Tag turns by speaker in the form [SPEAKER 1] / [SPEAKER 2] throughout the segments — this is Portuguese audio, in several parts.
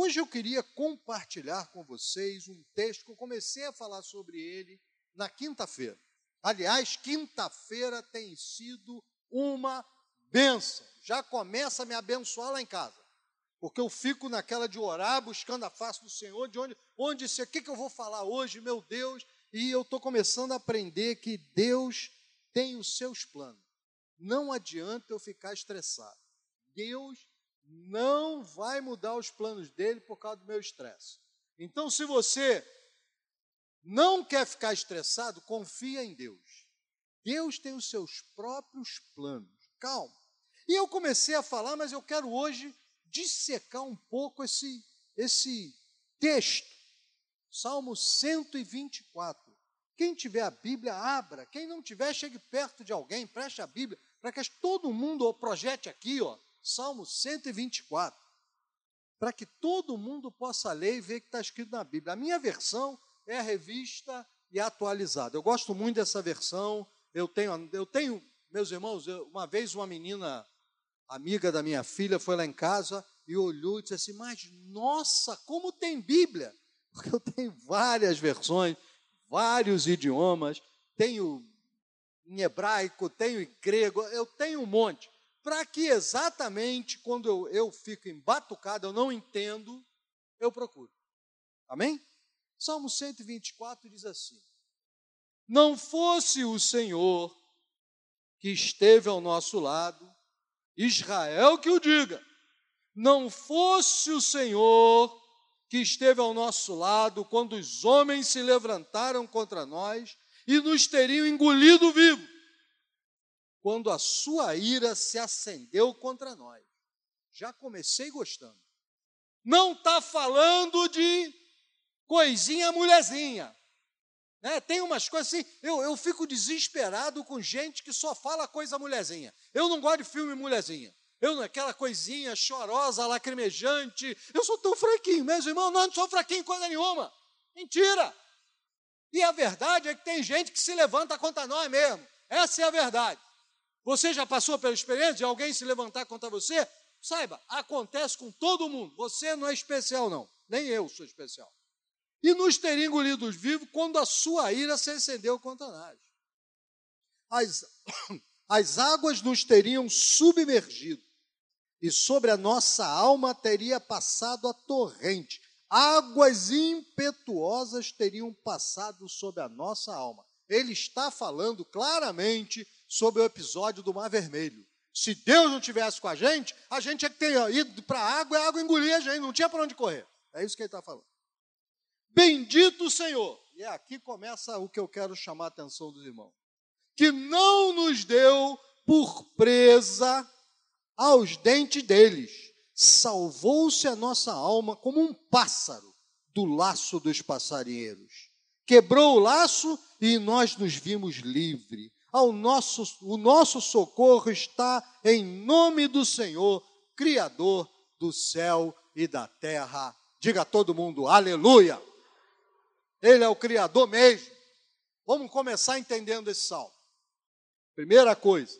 [SPEAKER 1] Hoje eu queria compartilhar com vocês um texto que eu comecei a falar sobre ele na quinta-feira. Aliás, quinta-feira tem sido uma benção. Já começa a me abençoar lá em casa. Porque eu fico naquela de orar, buscando a face do Senhor, de onde, onde ser, o que, que eu vou falar hoje, meu Deus, e eu estou começando a aprender que Deus tem os seus planos. Não adianta eu ficar estressado. Deus não vai mudar os planos dele por causa do meu estresse. Então, se você não quer ficar estressado, confia em Deus. Deus tem os seus próprios planos. Calma. E eu comecei a falar, mas eu quero hoje dissecar um pouco esse, esse texto. Salmo 124. Quem tiver a Bíblia, abra. Quem não tiver, chegue perto de alguém, preste a Bíblia, para que todo mundo projete aqui, ó, Salmo 124, para que todo mundo possa ler e ver o que está escrito na Bíblia. A minha versão é a revista e atualizada. Eu gosto muito dessa versão. Eu tenho, eu tenho meus irmãos, eu, uma vez uma menina amiga da minha filha foi lá em casa e olhou e disse assim: Mas nossa, como tem Bíblia! Porque eu tenho várias versões, vários idiomas, tenho em hebraico, tenho em grego, eu tenho um monte para que exatamente quando eu, eu fico embatucado, eu não entendo, eu procuro. Amém? Salmo 124 diz assim: Não fosse o Senhor que esteve ao nosso lado, Israel que o diga, não fosse o Senhor que esteve ao nosso lado quando os homens se levantaram contra nós e nos teriam engolido vivo quando a sua ira se acendeu contra nós. Já comecei gostando. Não está falando de coisinha mulherzinha. Né? Tem umas coisas assim, eu, eu fico desesperado com gente que só fala coisa mulherzinha. Eu não gosto de filme mulherzinha. Eu, aquela coisinha chorosa, lacrimejante. Eu sou tão fraquinho, meus irmãos, não, não sou fraquinho coisa nenhuma. Mentira! E a verdade é que tem gente que se levanta contra nós mesmo. Essa é a verdade. Você já passou pela experiência de alguém se levantar contra você? Saiba, acontece com todo mundo. Você não é especial, não. Nem eu sou especial. E nos teria engolidos vivos quando a sua ira se acendeu contra nós. As, as águas nos teriam submergido, e sobre a nossa alma teria passado a torrente. Águas impetuosas teriam passado sobre a nossa alma. Ele está falando claramente sobre o episódio do Mar Vermelho. Se Deus não tivesse com a gente, a gente tinha que ter ido para a água e a água engolia a gente, não tinha para onde correr. É isso que ele está falando. Bendito o Senhor. E é aqui começa o que eu quero chamar a atenção dos irmãos. Que não nos deu por presa aos dentes deles. Salvou-se a nossa alma como um pássaro do laço dos passarinheiros. Quebrou o laço e nós nos vimos livres ao nosso, o nosso socorro está em nome do Senhor, Criador do céu e da terra. Diga a todo mundo, aleluia! Ele é o Criador mesmo. Vamos começar entendendo esse salmo. Primeira coisa,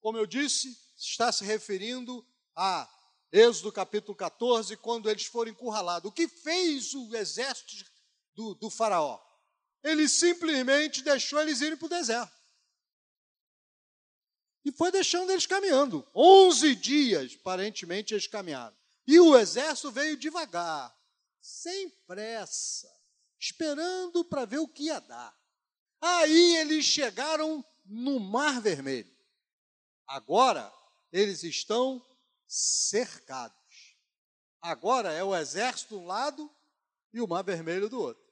[SPEAKER 1] como eu disse, está se referindo a Êxodo capítulo 14, quando eles foram encurralados. O que fez o exército do, do Faraó? Ele simplesmente deixou eles irem para o deserto. E foi deixando eles caminhando. Onze dias, aparentemente, eles caminharam. E o exército veio devagar, sem pressa, esperando para ver o que ia dar. Aí eles chegaram no Mar Vermelho. Agora eles estão cercados. Agora é o exército de um lado e o Mar Vermelho do outro.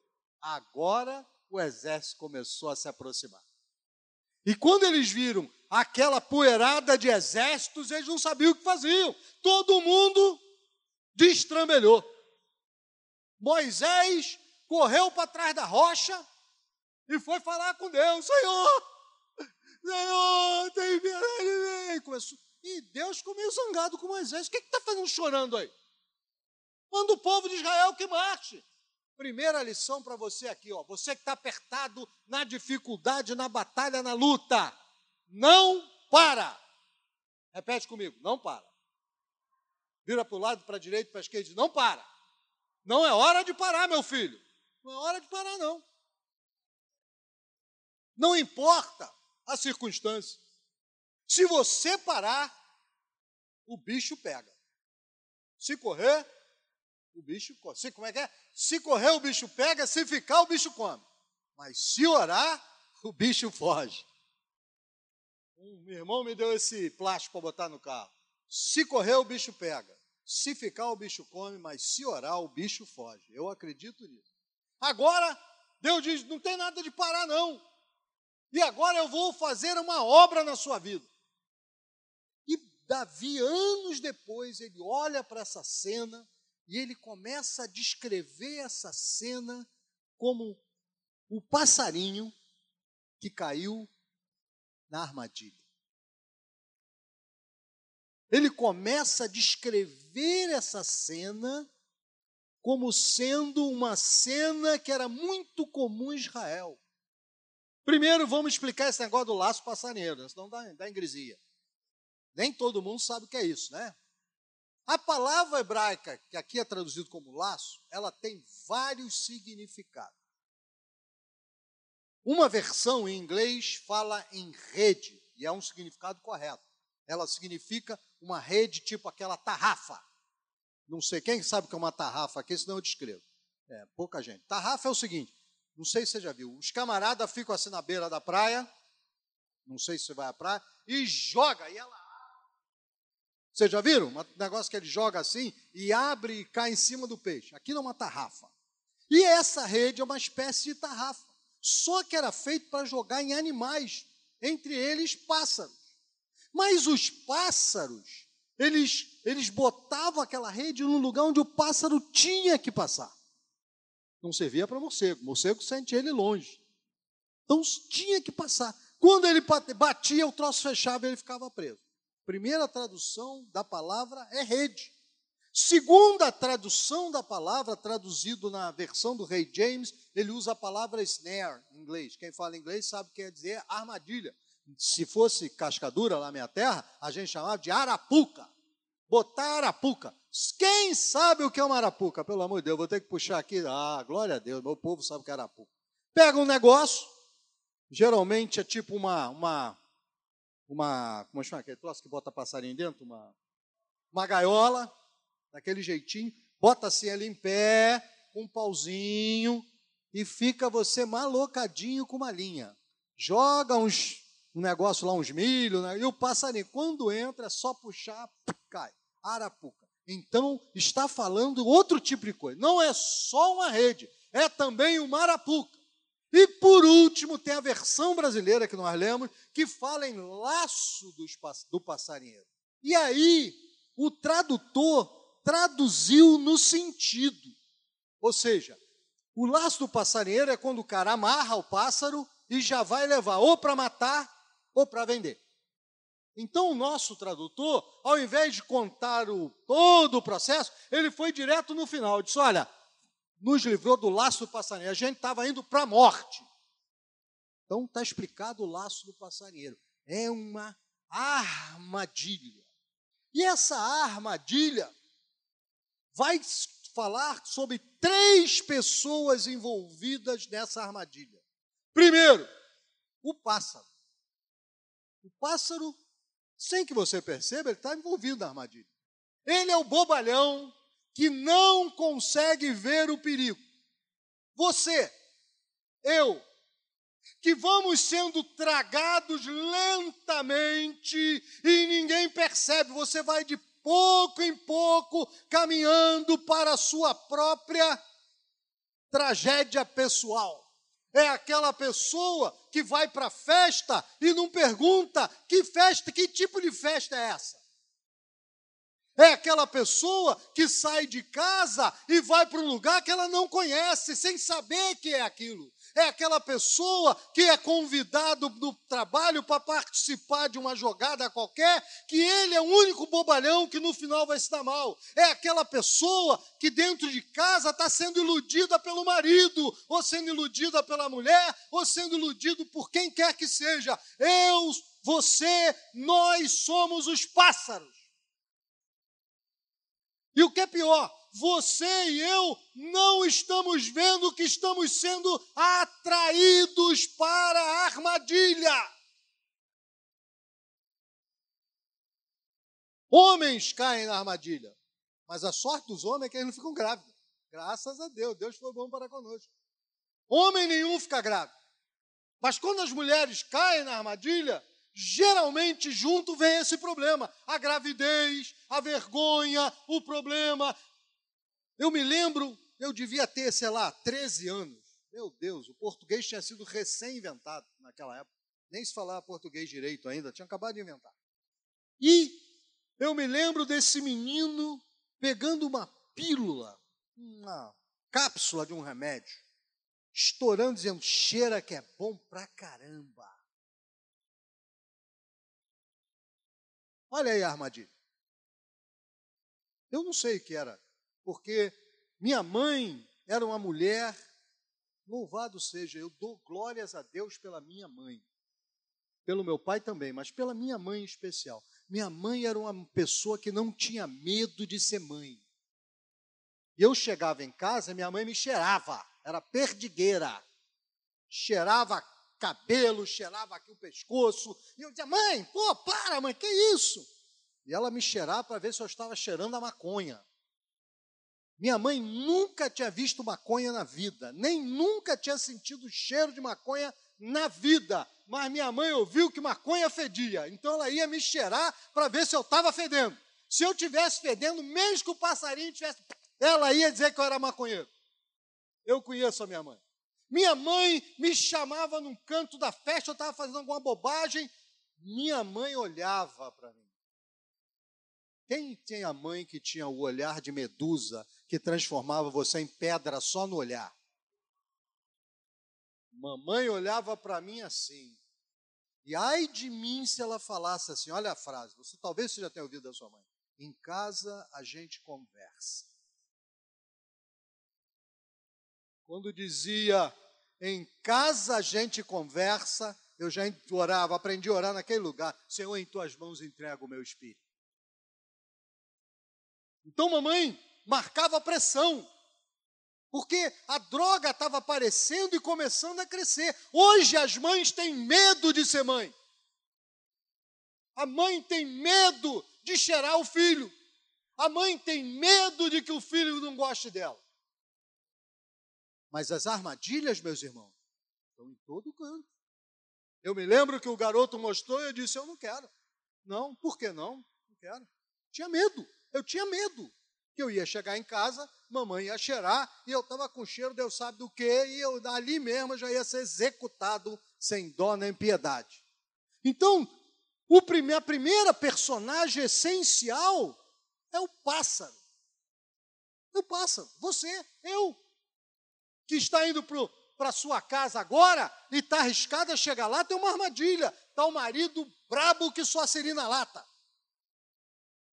[SPEAKER 1] Agora o exército começou a se aproximar. E quando eles viram aquela poeirada de exércitos, eles não sabiam o que faziam. Todo mundo destrambelhou. Moisés correu para trás da rocha e foi falar com Deus: Senhor, Senhor, tem piedade Começou. E Deus ficou meio zangado com Moisés: O que está fazendo chorando aí? Manda o povo de Israel que marche. Primeira lição para você aqui, ó. Você que está apertado na dificuldade, na batalha, na luta. Não para. Repete comigo, não para. vira para o lado, para a direita, para a esquerda diz: Não para. Não é hora de parar, meu filho. Não é hora de parar, não. Não importa a circunstância. Se você parar, o bicho pega. Se correr, o bicho corre. Se, como é que é? Se correr, o bicho pega, se ficar, o bicho come. Mas se orar, o bicho foge. Um irmão me deu esse plástico para botar no carro. Se correr, o bicho pega. Se ficar, o bicho come, mas se orar, o bicho foge. Eu acredito nisso. Agora, Deus diz: não tem nada de parar, não. E agora eu vou fazer uma obra na sua vida. E Davi, anos depois, ele olha para essa cena e ele começa a descrever essa cena como o passarinho que caiu na armadilha. Ele começa a descrever essa cena como sendo uma cena que era muito comum em Israel. Primeiro, vamos explicar esse negócio do laço passarinheiro, né? senão dá, dá ingresia. Nem todo mundo sabe o que é isso, né? A palavra hebraica, que aqui é traduzido como laço, ela tem vários significados. Uma versão em inglês fala em rede, e é um significado correto. Ela significa uma rede tipo aquela tarrafa. Não sei quem sabe o que é uma tarrafa aqui, senão eu descrevo. É, pouca gente. Tarrafa é o seguinte: não sei se você já viu. Os camaradas ficam assim na beira da praia, não sei se você vai à praia, e joga, e ela vocês já viram? Um negócio que ele joga assim e abre e cai em cima do peixe. Aquilo é uma tarrafa. E essa rede é uma espécie de tarrafa. Só que era feito para jogar em animais, entre eles pássaros. Mas os pássaros, eles, eles botavam aquela rede no lugar onde o pássaro tinha que passar não servia para morcego. Morcego sente ele longe. Então tinha que passar. Quando ele batia, o troço fechava e ele ficava preso. Primeira tradução da palavra é rede. Segunda tradução da palavra, traduzido na versão do rei James, ele usa a palavra snare em inglês. Quem fala inglês sabe que quer dizer armadilha. Se fosse cascadura lá na minha terra, a gente chamava de arapuca. Botar arapuca. Quem sabe o que é uma arapuca? Pelo amor de Deus, vou ter que puxar aqui. Ah, glória a Deus, meu povo sabe o que é arapuca. Pega um negócio, geralmente é tipo uma, uma, uma como chama aquele troço que bota passarinho dentro? Uma, uma gaiola, daquele jeitinho, bota assim ali em pé, com um pauzinho, e fica você malocadinho com uma linha. Joga uns, um negócio lá, uns milho, né? e o passarinho, quando entra, é só puxar, cai. Arapuca. Então, está falando outro tipo de coisa. Não é só uma rede, é também uma arapuca. E por último, tem a versão brasileira que nós lemos, que fala em laço dos, do passarinheiro. E aí, o tradutor traduziu no sentido. Ou seja, o laço do passarinheiro é quando o cara amarra o pássaro e já vai levar ou para matar ou para vender. Então, o nosso tradutor, ao invés de contar o, todo o processo, ele foi direto no final. Disse: Olha, nos livrou do laço do passarinheiro. A gente estava indo para a morte. Então, está explicado o laço do passarinheiro. É uma armadilha. E essa armadilha vai falar sobre três pessoas envolvidas nessa armadilha. Primeiro, o pássaro. O pássaro sem que você perceba, ele está envolvido na armadilha. Ele é o bobalhão que não consegue ver o perigo. Você, eu, que vamos sendo tragados lentamente e ninguém percebe, você vai de pouco em pouco caminhando para a sua própria tragédia pessoal é aquela pessoa que vai para a festa e não pergunta que festa, que tipo de festa é essa. É aquela pessoa que sai de casa e vai para um lugar que ela não conhece, sem saber que é aquilo é aquela pessoa que é convidado no trabalho para participar de uma jogada qualquer, que ele é o único bobalhão que no final vai se dar mal. É aquela pessoa que dentro de casa está sendo iludida pelo marido, ou sendo iludida pela mulher, ou sendo iludido por quem quer que seja. Eu, você, nós somos os pássaros. E o que é pior, você e eu não estamos vendo que estamos sendo atraídos para a armadilha. Homens caem na armadilha, mas a sorte dos homens é que eles não ficam grávidos. Graças a Deus, Deus foi bom para conosco. Homem nenhum fica grávido. Mas quando as mulheres caem na armadilha, geralmente junto vem esse problema: a gravidez, a vergonha, o problema. Eu me lembro, eu devia ter, sei lá, 13 anos. Meu Deus, o português tinha sido recém-inventado naquela época. Nem se falava português direito ainda, tinha acabado de inventar. E eu me lembro desse menino pegando uma pílula, uma cápsula de um remédio, estourando, dizendo: cheira que é bom pra caramba. Olha aí a armadilha. Eu não sei o que era, porque minha mãe era uma mulher, louvado seja, eu dou glórias a Deus pela minha mãe, pelo meu pai também, mas pela minha mãe em especial. Minha mãe era uma pessoa que não tinha medo de ser mãe. Eu chegava em casa, minha mãe me cheirava, era perdigueira. Cheirava cabelo, cheirava aqui o pescoço. E eu dizia, mãe, pô, para, mãe, que isso? E ela me cheirava para ver se eu estava cheirando a maconha. Minha mãe nunca tinha visto maconha na vida, nem nunca tinha sentido o cheiro de maconha na vida mas minha mãe ouviu que maconha fedia, então ela ia me cheirar para ver se eu estava fedendo. Se eu tivesse fedendo, mesmo que o passarinho tivesse, ela ia dizer que eu era maconheiro. Eu conheço a minha mãe. Minha mãe me chamava num canto da festa, eu estava fazendo alguma bobagem, minha mãe olhava para mim. Quem tem a mãe que tinha o olhar de medusa, que transformava você em pedra só no olhar? Mamãe olhava para mim assim. E ai de mim se ela falasse assim: olha a frase, você talvez você já tenha ouvido da sua mãe. Em casa a gente conversa. Quando dizia em casa a gente conversa, eu já orava, aprendi a orar naquele lugar. Senhor, em tuas mãos entrego o meu espírito. Então, mamãe marcava pressão porque a droga estava aparecendo e começando a crescer. Hoje as mães têm medo de ser mãe. A mãe tem medo de cheirar o filho. A mãe tem medo de que o filho não goste dela. Mas as armadilhas, meus irmãos, estão em todo canto. Eu me lembro que o garoto mostrou e eu disse: Eu não quero. Não, por que não? Não quero. Tinha medo. Eu tinha medo que eu ia chegar em casa, mamãe ia cheirar, e eu estava com cheiro, Deus sabe do que, e eu ali mesmo já ia ser executado sem dó nem piedade. Então, o prime a primeira personagem essencial é o pássaro. É o pássaro, você, eu, que está indo para a sua casa agora e está arriscado a chegar lá, tem uma armadilha. Está o marido brabo que só seria na lata.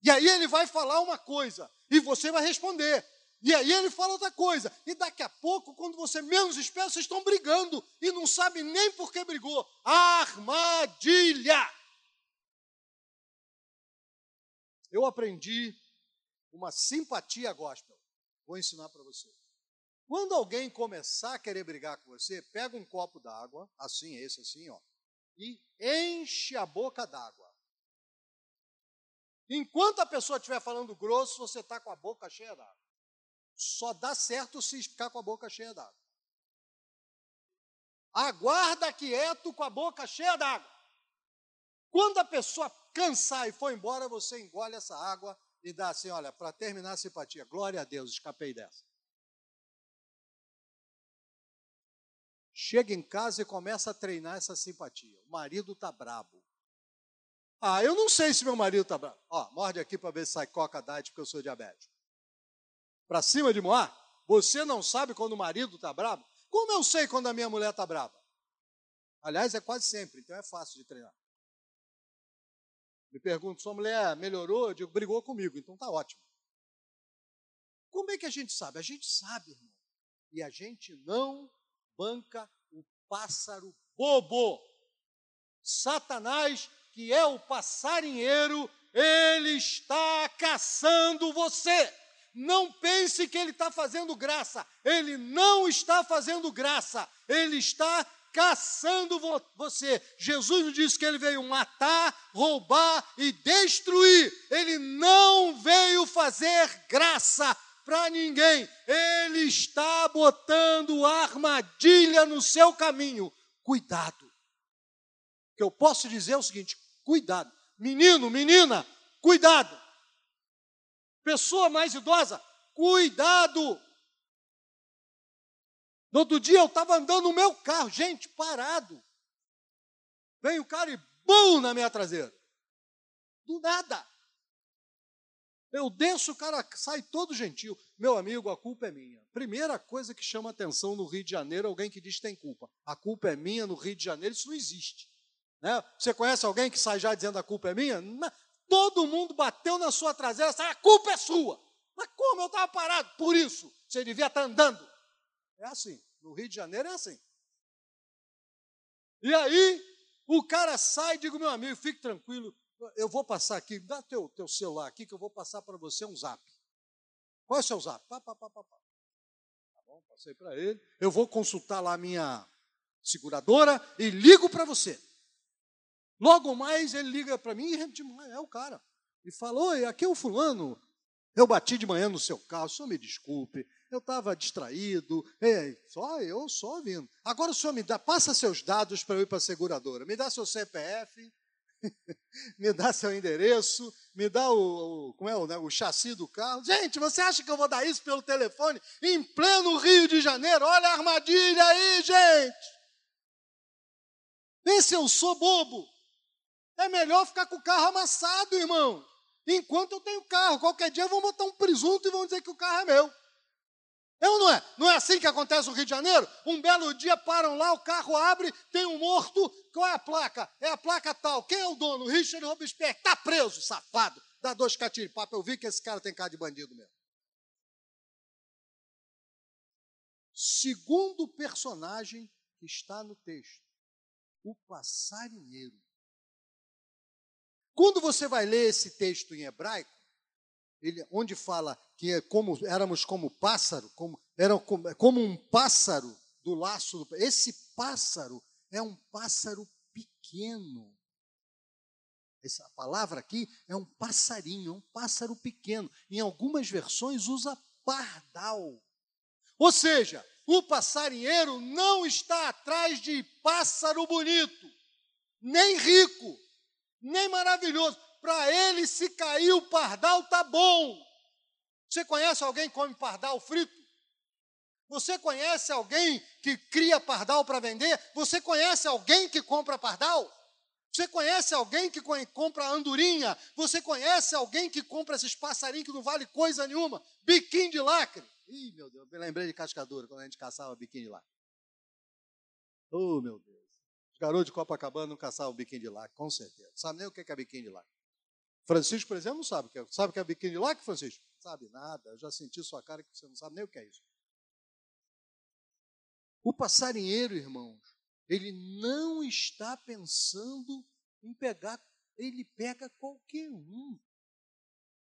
[SPEAKER 1] E aí ele vai falar uma coisa, e você vai responder. E aí ele fala outra coisa. E daqui a pouco, quando você menos espera, vocês estão brigando e não sabem nem por que brigou. Armadilha! Eu aprendi uma simpatia gospel. Vou ensinar para você. Quando alguém começar a querer brigar com você, pega um copo d'água, assim, esse assim, ó, e enche a boca d'água. Enquanto a pessoa estiver falando grosso, você está com a boca cheia d'água. Só dá certo se ficar com a boca cheia d'água. Aguarda quieto com a boca cheia d'água. Quando a pessoa cansar e for embora, você engole essa água e dá assim: olha, para terminar a simpatia, glória a Deus, escapei dessa. Chega em casa e começa a treinar essa simpatia. O marido está brabo. Ah, eu não sei se meu marido está bravo. Ó, morde aqui para ver se sai coca diet, porque eu sou diabético. Para cima de Moá, você não sabe quando o marido está bravo? Como eu sei quando a minha mulher está brava? Aliás, é quase sempre, então é fácil de treinar. Me pergunto, sua mulher melhorou? Eu digo, brigou comigo, então está ótimo. Como é que a gente sabe? A gente sabe, irmão. E a gente não banca o pássaro bobo. Satanás que é o passarinheiro, ele está caçando você. Não pense que ele está fazendo graça. Ele não está fazendo graça. Ele está caçando você. Jesus disse que ele veio matar, roubar e destruir. Ele não veio fazer graça para ninguém. Ele está botando armadilha no seu caminho. Cuidado. O que eu posso dizer é o seguinte: cuidado. Menino, menina, cuidado. Pessoa mais idosa, cuidado. No outro dia eu estava andando no meu carro, gente, parado. Vem o cara e bum na minha traseira. Do nada. Eu desço, o cara sai todo gentil. Meu amigo, a culpa é minha. Primeira coisa que chama atenção no Rio de Janeiro, alguém que diz que tem culpa. A culpa é minha no Rio de Janeiro, isso não existe. Né? Você conhece alguém que sai já dizendo a culpa é minha? Todo mundo bateu na sua traseira, sai, a culpa é sua. Mas como? Eu estava parado. Por isso, você devia estar tá andando. É assim. No Rio de Janeiro é assim. E aí, o cara sai digo, meu amigo, fique tranquilo, eu vou passar aqui, dá teu, teu celular aqui que eu vou passar para você um zap. Qual é o seu zap? Pá, pá, pá, pá, pá. Tá bom, passei para ele. Eu vou consultar lá a minha seguradora e ligo para você. Logo mais ele liga para mim e é o cara. E falou, oi, aqui é o fulano. Eu bati de manhã no seu carro, só me desculpe eu estava distraído, é, só eu só ouvindo. Agora o senhor me dá, passa seus dados para eu ir para a seguradora, me dá seu CPF, me dá seu endereço, me dá o, o como é o, né, o chassi do carro. Gente, você acha que eu vou dar isso pelo telefone em pleno Rio de Janeiro? Olha a armadilha aí, gente. Vê se eu sou bobo. É melhor ficar com o carro amassado, irmão. Enquanto eu tenho carro, qualquer dia vão botar um presunto e vão dizer que o carro é meu. É ou não é? Não é assim que acontece no Rio de Janeiro? Um belo dia param lá, o carro abre, tem um morto, qual é a placa? É a placa tal. Quem é o dono? Richard Robespierre. Está preso, safado. Dá dois papo. Eu vi que esse cara tem cara de bandido mesmo. Segundo personagem que está no texto, o passarinheiro. Quando você vai ler esse texto em hebraico, ele, onde fala que é como, éramos como pássaro, como, era como, é como um pássaro do laço. Do, esse pássaro é um pássaro pequeno. Essa palavra aqui é um passarinho, é um pássaro pequeno. Em algumas versões usa pardal. Ou seja, o passarinheiro não está atrás de pássaro bonito, nem rico, nem maravilhoso. Para ele, se cair o pardal, tá bom. Você conhece alguém que come pardal frito? Você conhece alguém que cria pardal para vender? Você conhece alguém que compra pardal? Você conhece alguém que compra andorinha? Você conhece alguém que compra esses passarinhos que não vale coisa nenhuma? Biquinho de lacre. Ih, meu Deus, me lembrei de cascadura quando a gente caçava biquinho de lacre. Oh, meu Deus. Os garotos de Copacabana não caçavam biquinho de lacre, com certeza. Sabe nem o que é biquinho de lacre. Francisco, por exemplo, não sabe. É, sabe o que é biquíni lacre, Francisco? Sabe nada. Eu já senti sua cara que você não sabe nem o que é isso. O passarinheiro, irmãos, ele não está pensando em pegar, ele pega qualquer um.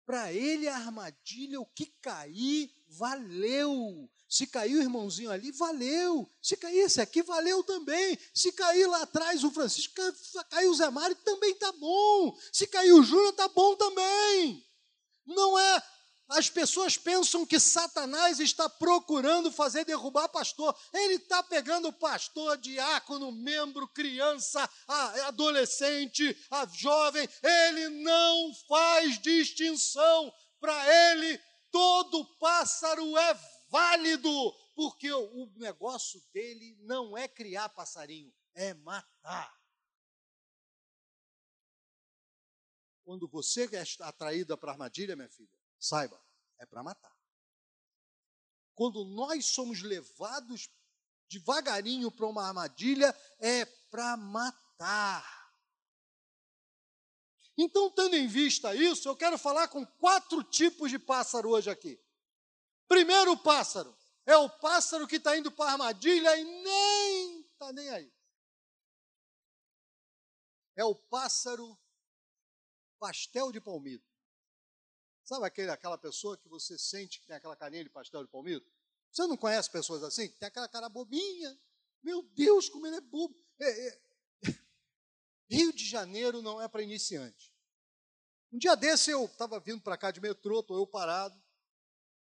[SPEAKER 1] Para ele, a armadilha, o que cair, valeu. Se cair o irmãozinho ali, valeu. Se cair esse aqui, valeu também. Se cair lá atrás o Francisco, cair o Zé Mário, também tá bom. Se cair o Júnior, tá bom também. Não é as pessoas pensam que Satanás está procurando fazer derrubar pastor. Ele está pegando pastor, diácono, membro, criança, adolescente, a jovem. Ele não faz distinção. Para ele, todo pássaro é válido, porque o negócio dele não é criar passarinho, é matar. Quando você é atraída para a armadilha, minha filha, Saiba, é para matar. Quando nós somos levados devagarinho para uma armadilha, é para matar. Então, tendo em vista isso, eu quero falar com quatro tipos de pássaro hoje aqui. Primeiro pássaro é o pássaro que está indo para a armadilha e nem está nem aí. É o pássaro pastel de palmito. Sabe aquele, aquela pessoa que você sente que tem aquela carinha de pastel de palmito? Você não conhece pessoas assim? Tem aquela cara bobinha. Meu Deus, como ele é bobo. É, é. Rio de Janeiro não é para iniciante. Um dia desse eu estava vindo para cá de metrô, estou eu parado.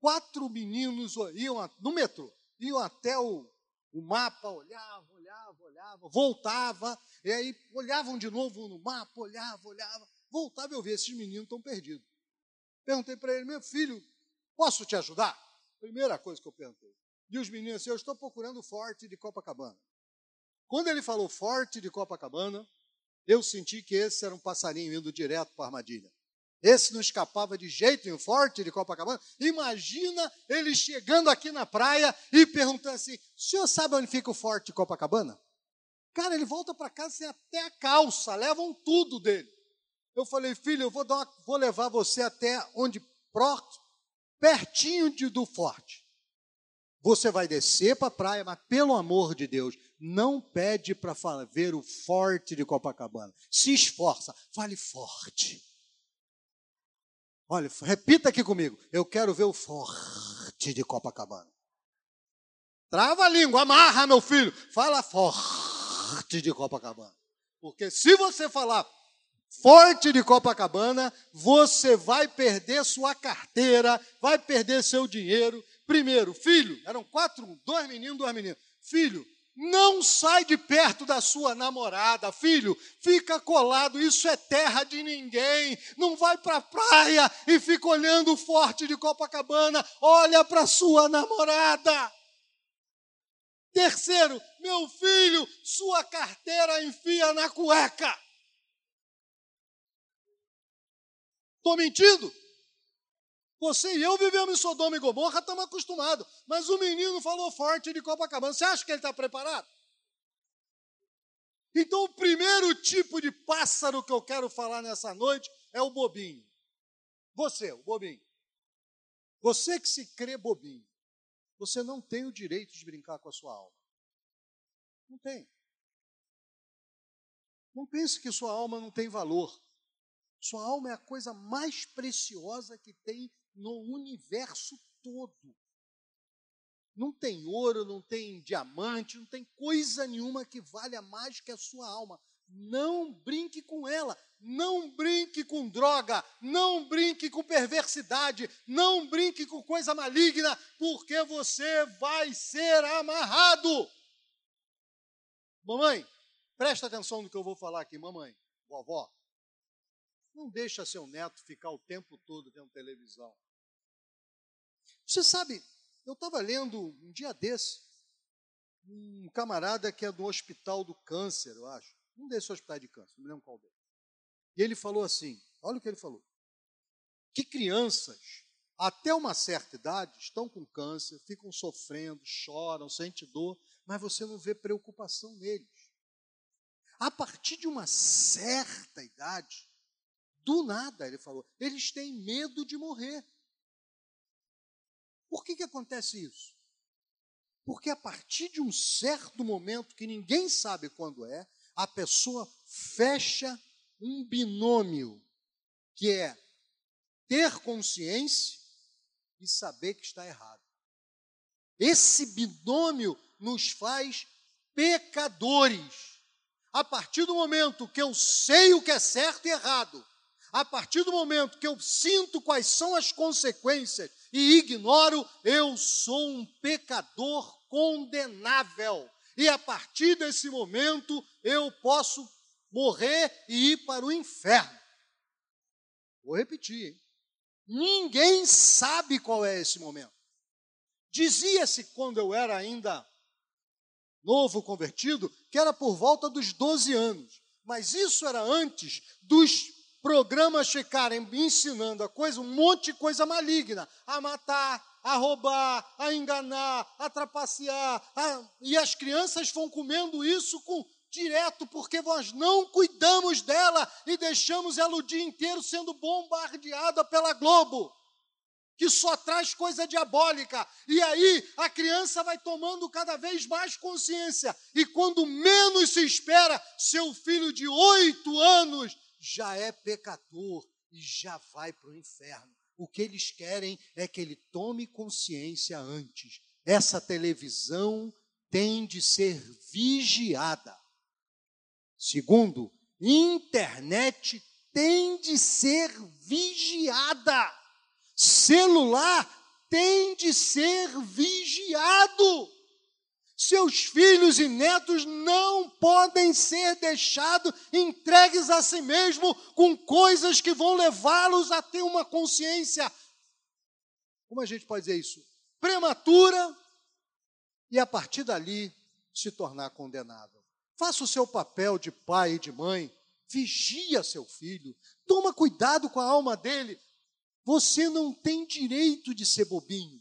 [SPEAKER 1] Quatro meninos iam no metrô, iam até o, o mapa, olhavam, olhavam, olhavam, voltava, e aí olhavam de novo no mapa, olhavam, olhavam, voltava e eu vi, esses meninos estão perdidos. Perguntei para ele, meu filho, posso te ajudar? Primeira coisa que eu perguntei. E os meninos assim, eu estou procurando o forte de Copacabana. Quando ele falou forte de Copacabana, eu senti que esse era um passarinho indo direto para a armadilha. Esse não escapava de jeito nenhum, forte de Copacabana. Imagina ele chegando aqui na praia e perguntando assim: o senhor sabe onde fica o forte de Copacabana? Cara, ele volta para casa sem até a calça, levam tudo dele. Eu falei, filho, eu vou, uma, vou levar você até onde pertinho de, do forte. Você vai descer para a praia, mas pelo amor de Deus, não pede para ver o forte de Copacabana. Se esforça, fale forte. Olha, repita aqui comigo. Eu quero ver o forte de Copacabana. Trava a língua, amarra, meu filho. Fala forte de Copacabana. Porque se você falar forte de Copacabana, você vai perder sua carteira, vai perder seu dinheiro. Primeiro, filho, eram quatro, dois meninos, duas meninas. Filho, não sai de perto da sua namorada, filho, fica colado, isso é terra de ninguém. Não vai para a praia e fica olhando o forte de Copacabana, olha para sua namorada. Terceiro, meu filho, sua carteira enfia na cueca. Estou mentindo? Você e eu vivemos em Sodoma e Gomorra, estamos acostumados. Mas o menino falou forte de Copacabana. Você acha que ele está preparado? Então, o primeiro tipo de pássaro que eu quero falar nessa noite é o bobinho. Você, o bobinho. Você que se crê bobinho, você não tem o direito de brincar com a sua alma. Não tem. Não pense que sua alma não tem valor. Sua alma é a coisa mais preciosa que tem no universo todo. Não tem ouro, não tem diamante, não tem coisa nenhuma que valha mais que a sua alma. Não brinque com ela, não brinque com droga, não brinque com perversidade, não brinque com coisa maligna, porque você vai ser amarrado. Mamãe, presta atenção no que eu vou falar aqui, mamãe, vovó. Não deixa seu neto ficar o tempo todo vendo televisão. Você sabe, eu estava lendo um dia desse, um camarada que é do Hospital do Câncer, eu acho. Um desses hospitais de câncer, não me lembro qual deles. E ele falou assim: olha o que ele falou. Que crianças, até uma certa idade, estão com câncer, ficam sofrendo, choram, sentem dor, mas você não vê preocupação neles. A partir de uma certa idade, do nada, ele falou, eles têm medo de morrer. Por que, que acontece isso? Porque a partir de um certo momento, que ninguém sabe quando é, a pessoa fecha um binômio, que é ter consciência e saber que está errado. Esse binômio nos faz pecadores. A partir do momento que eu sei o que é certo e errado, a partir do momento que eu sinto quais são as consequências e ignoro, eu sou um pecador condenável. E a partir desse momento eu posso morrer e ir para o inferno. Vou repetir, hein? Ninguém sabe qual é esse momento. Dizia-se quando eu era ainda novo convertido que era por volta dos 12 anos, mas isso era antes dos programas ficarem ensinando a coisa, um monte de coisa maligna, a matar, a roubar, a enganar, a trapacear, a... e as crianças vão comendo isso com direto porque nós não cuidamos dela e deixamos ela o dia inteiro sendo bombardeada pela Globo, que só traz coisa diabólica. E aí a criança vai tomando cada vez mais consciência. E quando menos se espera, seu filho de oito anos já é pecador e já vai para o inferno. O que eles querem é que ele tome consciência antes. Essa televisão tem de ser vigiada. Segundo, internet tem de ser vigiada. Celular tem de ser vigiado. Seus filhos e netos não podem ser deixados entregues a si mesmo com coisas que vão levá-los a ter uma consciência, como a gente pode dizer isso? Prematura e a partir dali se tornar condenável. Faça o seu papel de pai e de mãe, vigia seu filho, toma cuidado com a alma dele. Você não tem direito de ser bobinho.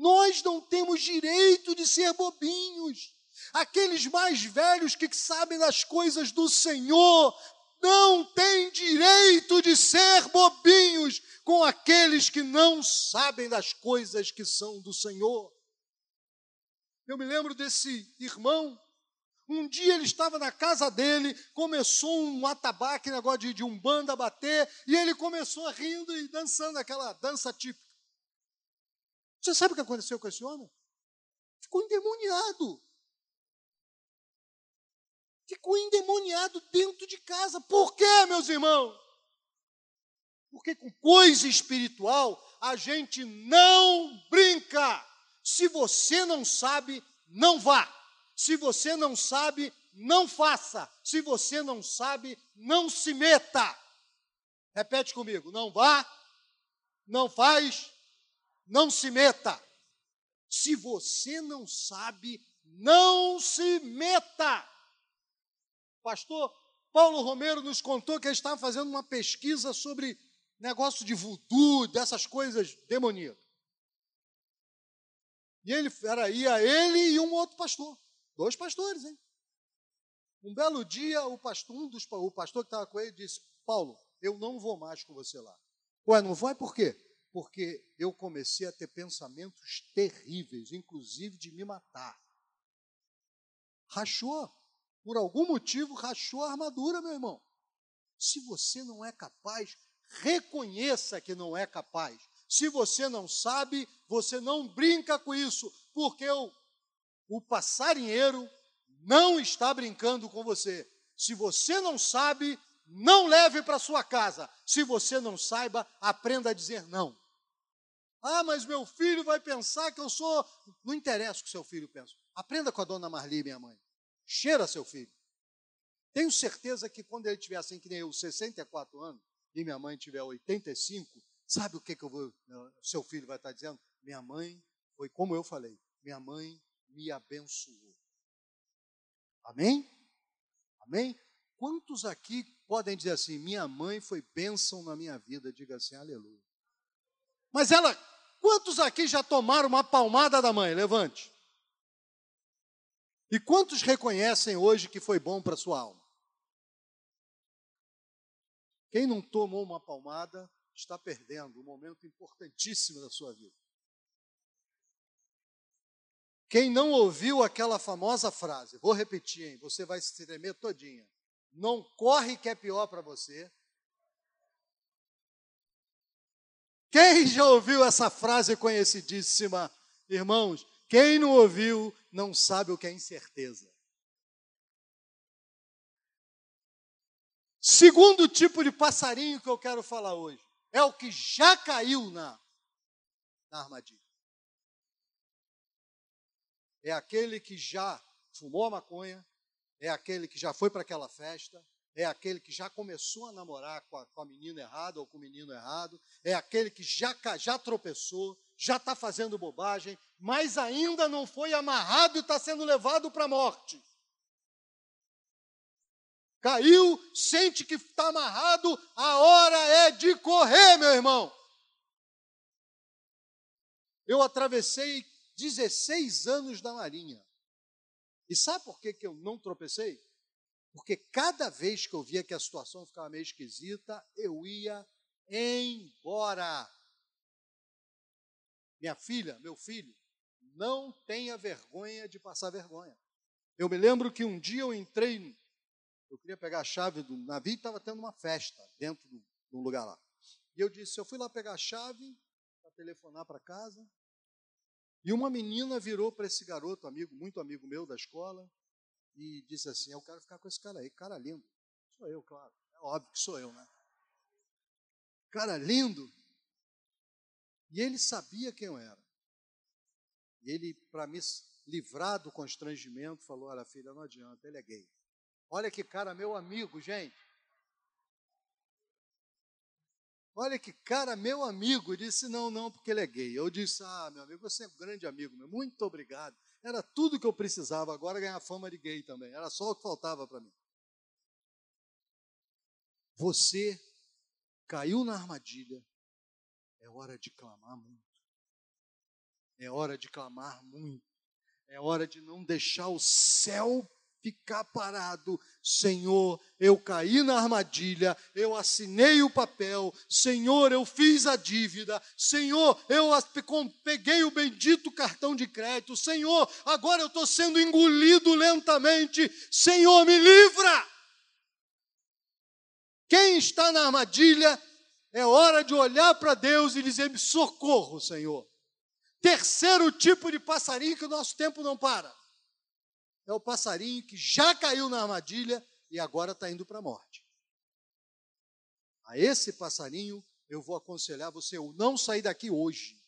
[SPEAKER 1] Nós não temos direito de ser bobinhos. Aqueles mais velhos que sabem das coisas do Senhor não têm direito de ser bobinhos com aqueles que não sabem das coisas que são do Senhor. Eu me lembro desse irmão. Um dia ele estava na casa dele, começou um atabaque, negócio de, de um banda bater, e ele começou rindo e dançando aquela dança típica. Você sabe o que aconteceu com esse homem? Ficou endemoniado. Ficou endemoniado dentro de casa. Por quê, meus irmãos? Porque com coisa espiritual a gente não brinca. Se você não sabe, não vá. Se você não sabe, não faça. Se você não sabe, não se meta. Repete comigo: não vá, não faz, não se meta. Se você não sabe, não se meta. Pastor Paulo Romero nos contou que ele estava fazendo uma pesquisa sobre negócio de voodoo, dessas coisas demoníacas. E ele era ia ele e um outro pastor, dois pastores, hein? Um belo dia, o pastor, um dos, o pastor que estava com ele disse: Paulo, eu não vou mais com você lá. Ué, não vai por quê? Porque eu comecei a ter pensamentos terríveis, inclusive de me matar. Rachou, por algum motivo, rachou a armadura, meu irmão. Se você não é capaz, reconheça que não é capaz. Se você não sabe, você não brinca com isso, porque o, o passarinheiro não está brincando com você. Se você não sabe, não leve para sua casa. Se você não saiba, aprenda a dizer não. Ah, mas meu filho vai pensar que eu sou. Não interessa o que seu filho pensa. Aprenda com a dona Marli, minha mãe. Cheira seu filho. Tenho certeza que quando ele tiver assim, que nem eu, 64 anos, e minha mãe tiver 85, sabe o que, que eu vou, seu filho vai estar dizendo? Minha mãe foi como eu falei, minha mãe me abençoou. Amém? Amém? Quantos aqui podem dizer assim, minha mãe foi bênção na minha vida? Diga assim, aleluia. Mas ela, quantos aqui já tomaram uma palmada da mãe? Levante. E quantos reconhecem hoje que foi bom para sua alma? Quem não tomou uma palmada está perdendo um momento importantíssimo da sua vida. Quem não ouviu aquela famosa frase, vou repetir, hein, você vai se tremer todinha. Não corre que é pior para você, Quem já ouviu essa frase conhecidíssima? Irmãos, quem não ouviu não sabe o que é incerteza. Segundo tipo de passarinho que eu quero falar hoje é o que já caiu na, na armadilha. É aquele que já fumou a maconha, é aquele que já foi para aquela festa, é aquele que já começou a namorar com a, com a menina errada ou com o menino errado, é aquele que já, já tropeçou, já está fazendo bobagem, mas ainda não foi amarrado e está sendo levado para a morte. Caiu, sente que está amarrado, a hora é de correr, meu irmão. Eu atravessei 16 anos da Marinha. E sabe por que, que eu não tropecei? Porque cada vez que eu via que a situação ficava meio esquisita, eu ia embora. Minha filha, meu filho, não tenha vergonha de passar vergonha. Eu me lembro que um dia eu entrei, eu queria pegar a chave do navio e estava tendo uma festa dentro de um lugar lá. E eu disse: eu fui lá pegar a chave para telefonar para casa. E uma menina virou para esse garoto, amigo, muito amigo meu da escola, e disse assim: Eu quero ficar com esse cara aí, cara lindo. Sou eu, claro. É óbvio que sou eu, né? Cara lindo. E ele sabia quem eu era. E ele, para me livrar do constrangimento, falou: Olha, filha, não adianta, ele é gay. Olha que cara, meu amigo, gente. Olha que cara, meu amigo, disse: Não, não, porque ele é gay. Eu disse: Ah, meu amigo, você é um grande amigo, meu. muito obrigado. Era tudo que eu precisava agora ganhar fama de gay também. Era só o que faltava para mim. Você caiu na armadilha. É hora de clamar muito. É hora de clamar muito. É hora de não deixar o céu ficar parado. Senhor, eu caí na armadilha, eu assinei o papel, Senhor, eu fiz a dívida, Senhor, eu peguei o bendito cartão de crédito, Senhor, agora eu estou sendo engolido lentamente, Senhor, me livra. Quem está na armadilha, é hora de olhar para Deus e dizer: socorro, Senhor. Terceiro tipo de passarinho que o nosso tempo não para é o passarinho que já caiu na armadilha e agora está indo para a morte. A esse passarinho eu vou aconselhar você a não sair daqui hoje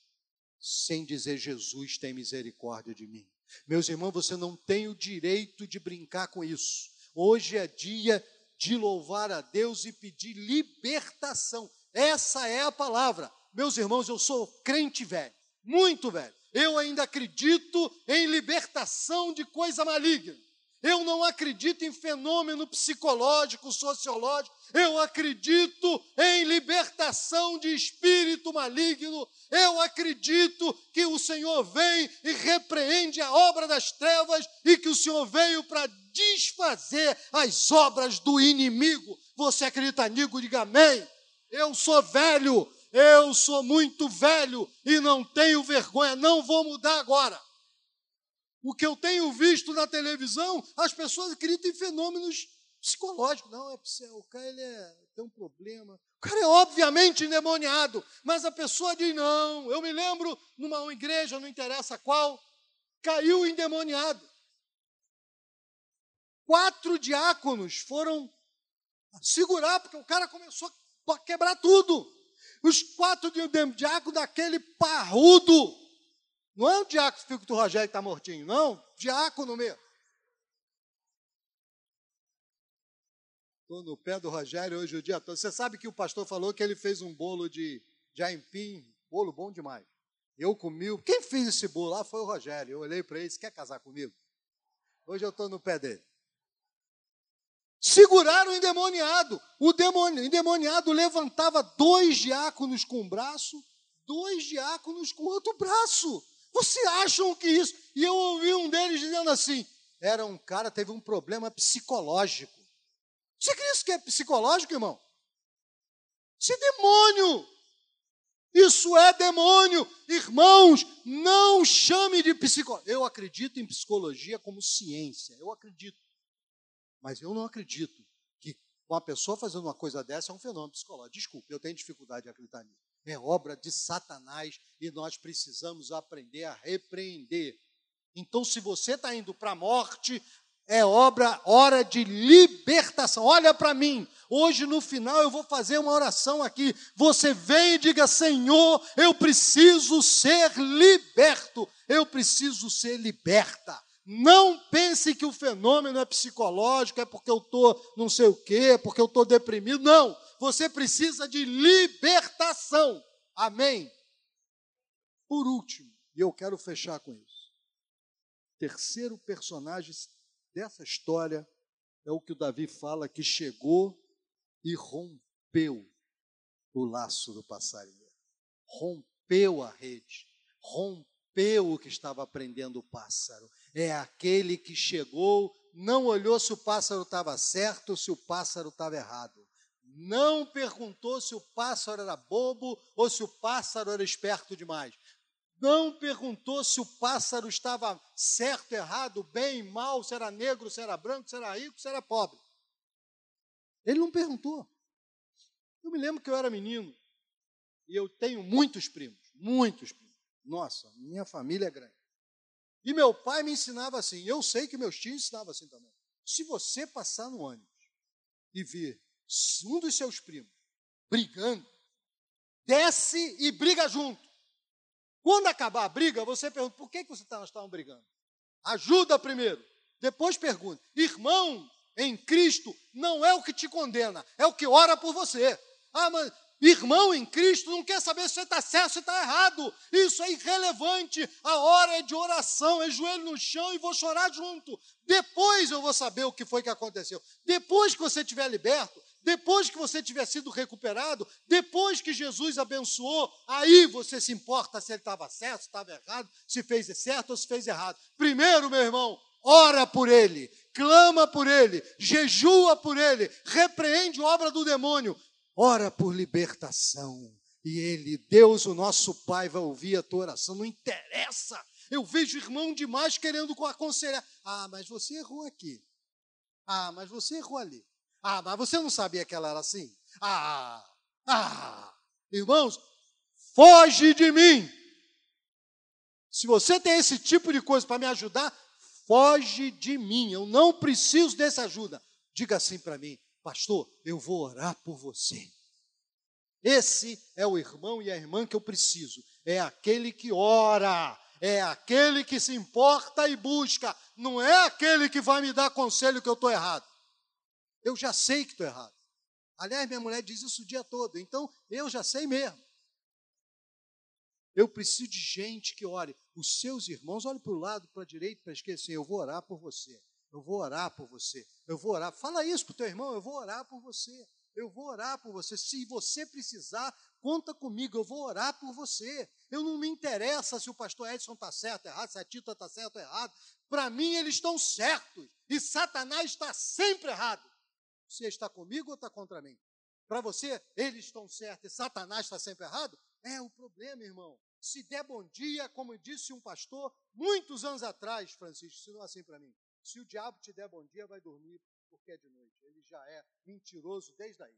[SPEAKER 1] sem dizer Jesus tem misericórdia de mim. Meus irmãos, você não tem o direito de brincar com isso. Hoje é dia de louvar a Deus e pedir libertação. Essa é a palavra. Meus irmãos, eu sou crente velho, muito velho. Eu ainda acredito em libertação de coisa maligna. Eu não acredito em fenômeno psicológico, sociológico. Eu acredito em libertação de espírito maligno. Eu acredito que o Senhor vem e repreende a obra das trevas e que o Senhor veio para desfazer as obras do inimigo. Você acredita nisso? Diga amém. Eu sou velho, eu sou muito velho e não tenho vergonha, não vou mudar agora. O que eu tenho visto na televisão, as pessoas acreditam em fenômenos psicológicos. Não, é o cara ele é, tem um problema. O cara é obviamente endemoniado, mas a pessoa diz: não. Eu me lembro numa igreja, não interessa qual, caiu endemoniado. Quatro diáconos foram segurar, porque o cara começou a quebrar tudo. Os quatro diáconos daquele parrudo. Não é o diácono fico do Rogério que está mortinho, não. Diácono mesmo. Estou no pé do Rogério hoje o dia todo. Você sabe que o pastor falou que ele fez um bolo de, de aipim, bolo bom demais. Eu comi. Quem fez esse bolo lá foi o Rogério. Eu olhei para ele e disse: Quer casar comigo? Hoje eu estou no pé dele. Seguraram o endemoniado. O endemoniado levantava dois diáconos com um braço, dois diáconos com outro braço. Você acham que isso? E eu ouvi um deles dizendo assim: era um cara, teve um problema psicológico. Você crê isso que é psicológico, irmão? Isso é demônio. Isso é demônio. Irmãos, não chame de psicologia. Eu acredito em psicologia como ciência. Eu acredito. Mas eu não acredito que uma pessoa fazendo uma coisa dessa é um fenômeno psicológico. Desculpe, eu tenho dificuldade de acreditar nisso. É obra de Satanás e nós precisamos aprender a repreender. Então, se você está indo para a morte, é obra, hora de libertação. Olha para mim, hoje no final eu vou fazer uma oração aqui. Você vem e diga: Senhor, eu preciso ser liberto, eu preciso ser liberta. Não pense que o fenômeno é psicológico, é porque eu estou não sei o quê, porque eu estou deprimido. Não, você precisa de libertação. Amém? Por último, e eu quero fechar com isso. Terceiro personagem dessa história é o que o Davi fala que chegou e rompeu o laço do passarinho. Rompeu a rede, rompeu o que estava prendendo o pássaro é aquele que chegou, não olhou se o pássaro estava certo ou se o pássaro estava errado. Não perguntou se o pássaro era bobo ou se o pássaro era esperto demais. Não perguntou se o pássaro estava certo, errado, bem, mal, se era negro, se era branco, se era rico, se era pobre. Ele não perguntou. Eu me lembro que eu era menino E eu tenho muitos primos, muitos primos. Nossa, minha família é grande. E meu pai me ensinava assim, eu sei que meus tios ensinavam assim também. Se você passar no ônibus e ver um dos seus primos brigando, desce e briga junto. Quando acabar a briga, você pergunta: por que, que vocês estavam brigando? Ajuda primeiro. Depois pergunta: irmão em Cristo não é o que te condena, é o que ora por você. Ah, mas irmão em Cristo não quer saber se você está certo, se está errado. Isso é irrelevante. A hora é de oração, é joelho no chão e vou chorar junto. Depois eu vou saber o que foi que aconteceu. Depois que você estiver liberto, depois que você tiver sido recuperado, depois que Jesus abençoou, aí você se importa se ele estava certo, se estava errado, se fez certo ou se fez errado. Primeiro, meu irmão, ora por ele, clama por ele, jejua por ele, repreende obra do demônio, ora por libertação. E ele, Deus, o nosso Pai, vai ouvir a tua oração. Não interessa. Eu vejo irmão demais querendo aconselhar. Ah, mas você errou aqui. Ah, mas você errou ali. Ah, mas você não sabia que ela era assim? Ah, ah, irmãos, foge de mim. Se você tem esse tipo de coisa para me ajudar, foge de mim. Eu não preciso dessa ajuda. Diga assim para mim, pastor, eu vou orar por você. Esse é o irmão e a irmã que eu preciso. É aquele que ora, é aquele que se importa e busca, não é aquele que vai me dar conselho que eu estou errado. Eu já sei que estou errado. Aliás, minha mulher diz isso o dia todo, então eu já sei mesmo. Eu preciso de gente que ore. Os seus irmãos, olhe para o lado, para a direita, para a esquerda, assim, eu vou orar por você. Eu vou orar por você. Eu vou orar. Fala isso para o teu irmão, eu vou orar por você. Eu vou orar por você. Se você precisar, conta comigo, eu vou orar por você. Eu não me interessa se o pastor Edson está certo, errado, se a Tita está certo, errado. Para mim, eles estão certos. E Satanás está sempre errado. Você está comigo ou está contra mim? Para você, eles estão certos e Satanás está sempre errado? É o problema, irmão. Se der bom dia, como disse um pastor muitos anos atrás, Francisco, ensinou assim para mim: se o diabo te der bom dia, vai dormir porque é de noite. Ele já é mentiroso desde aí.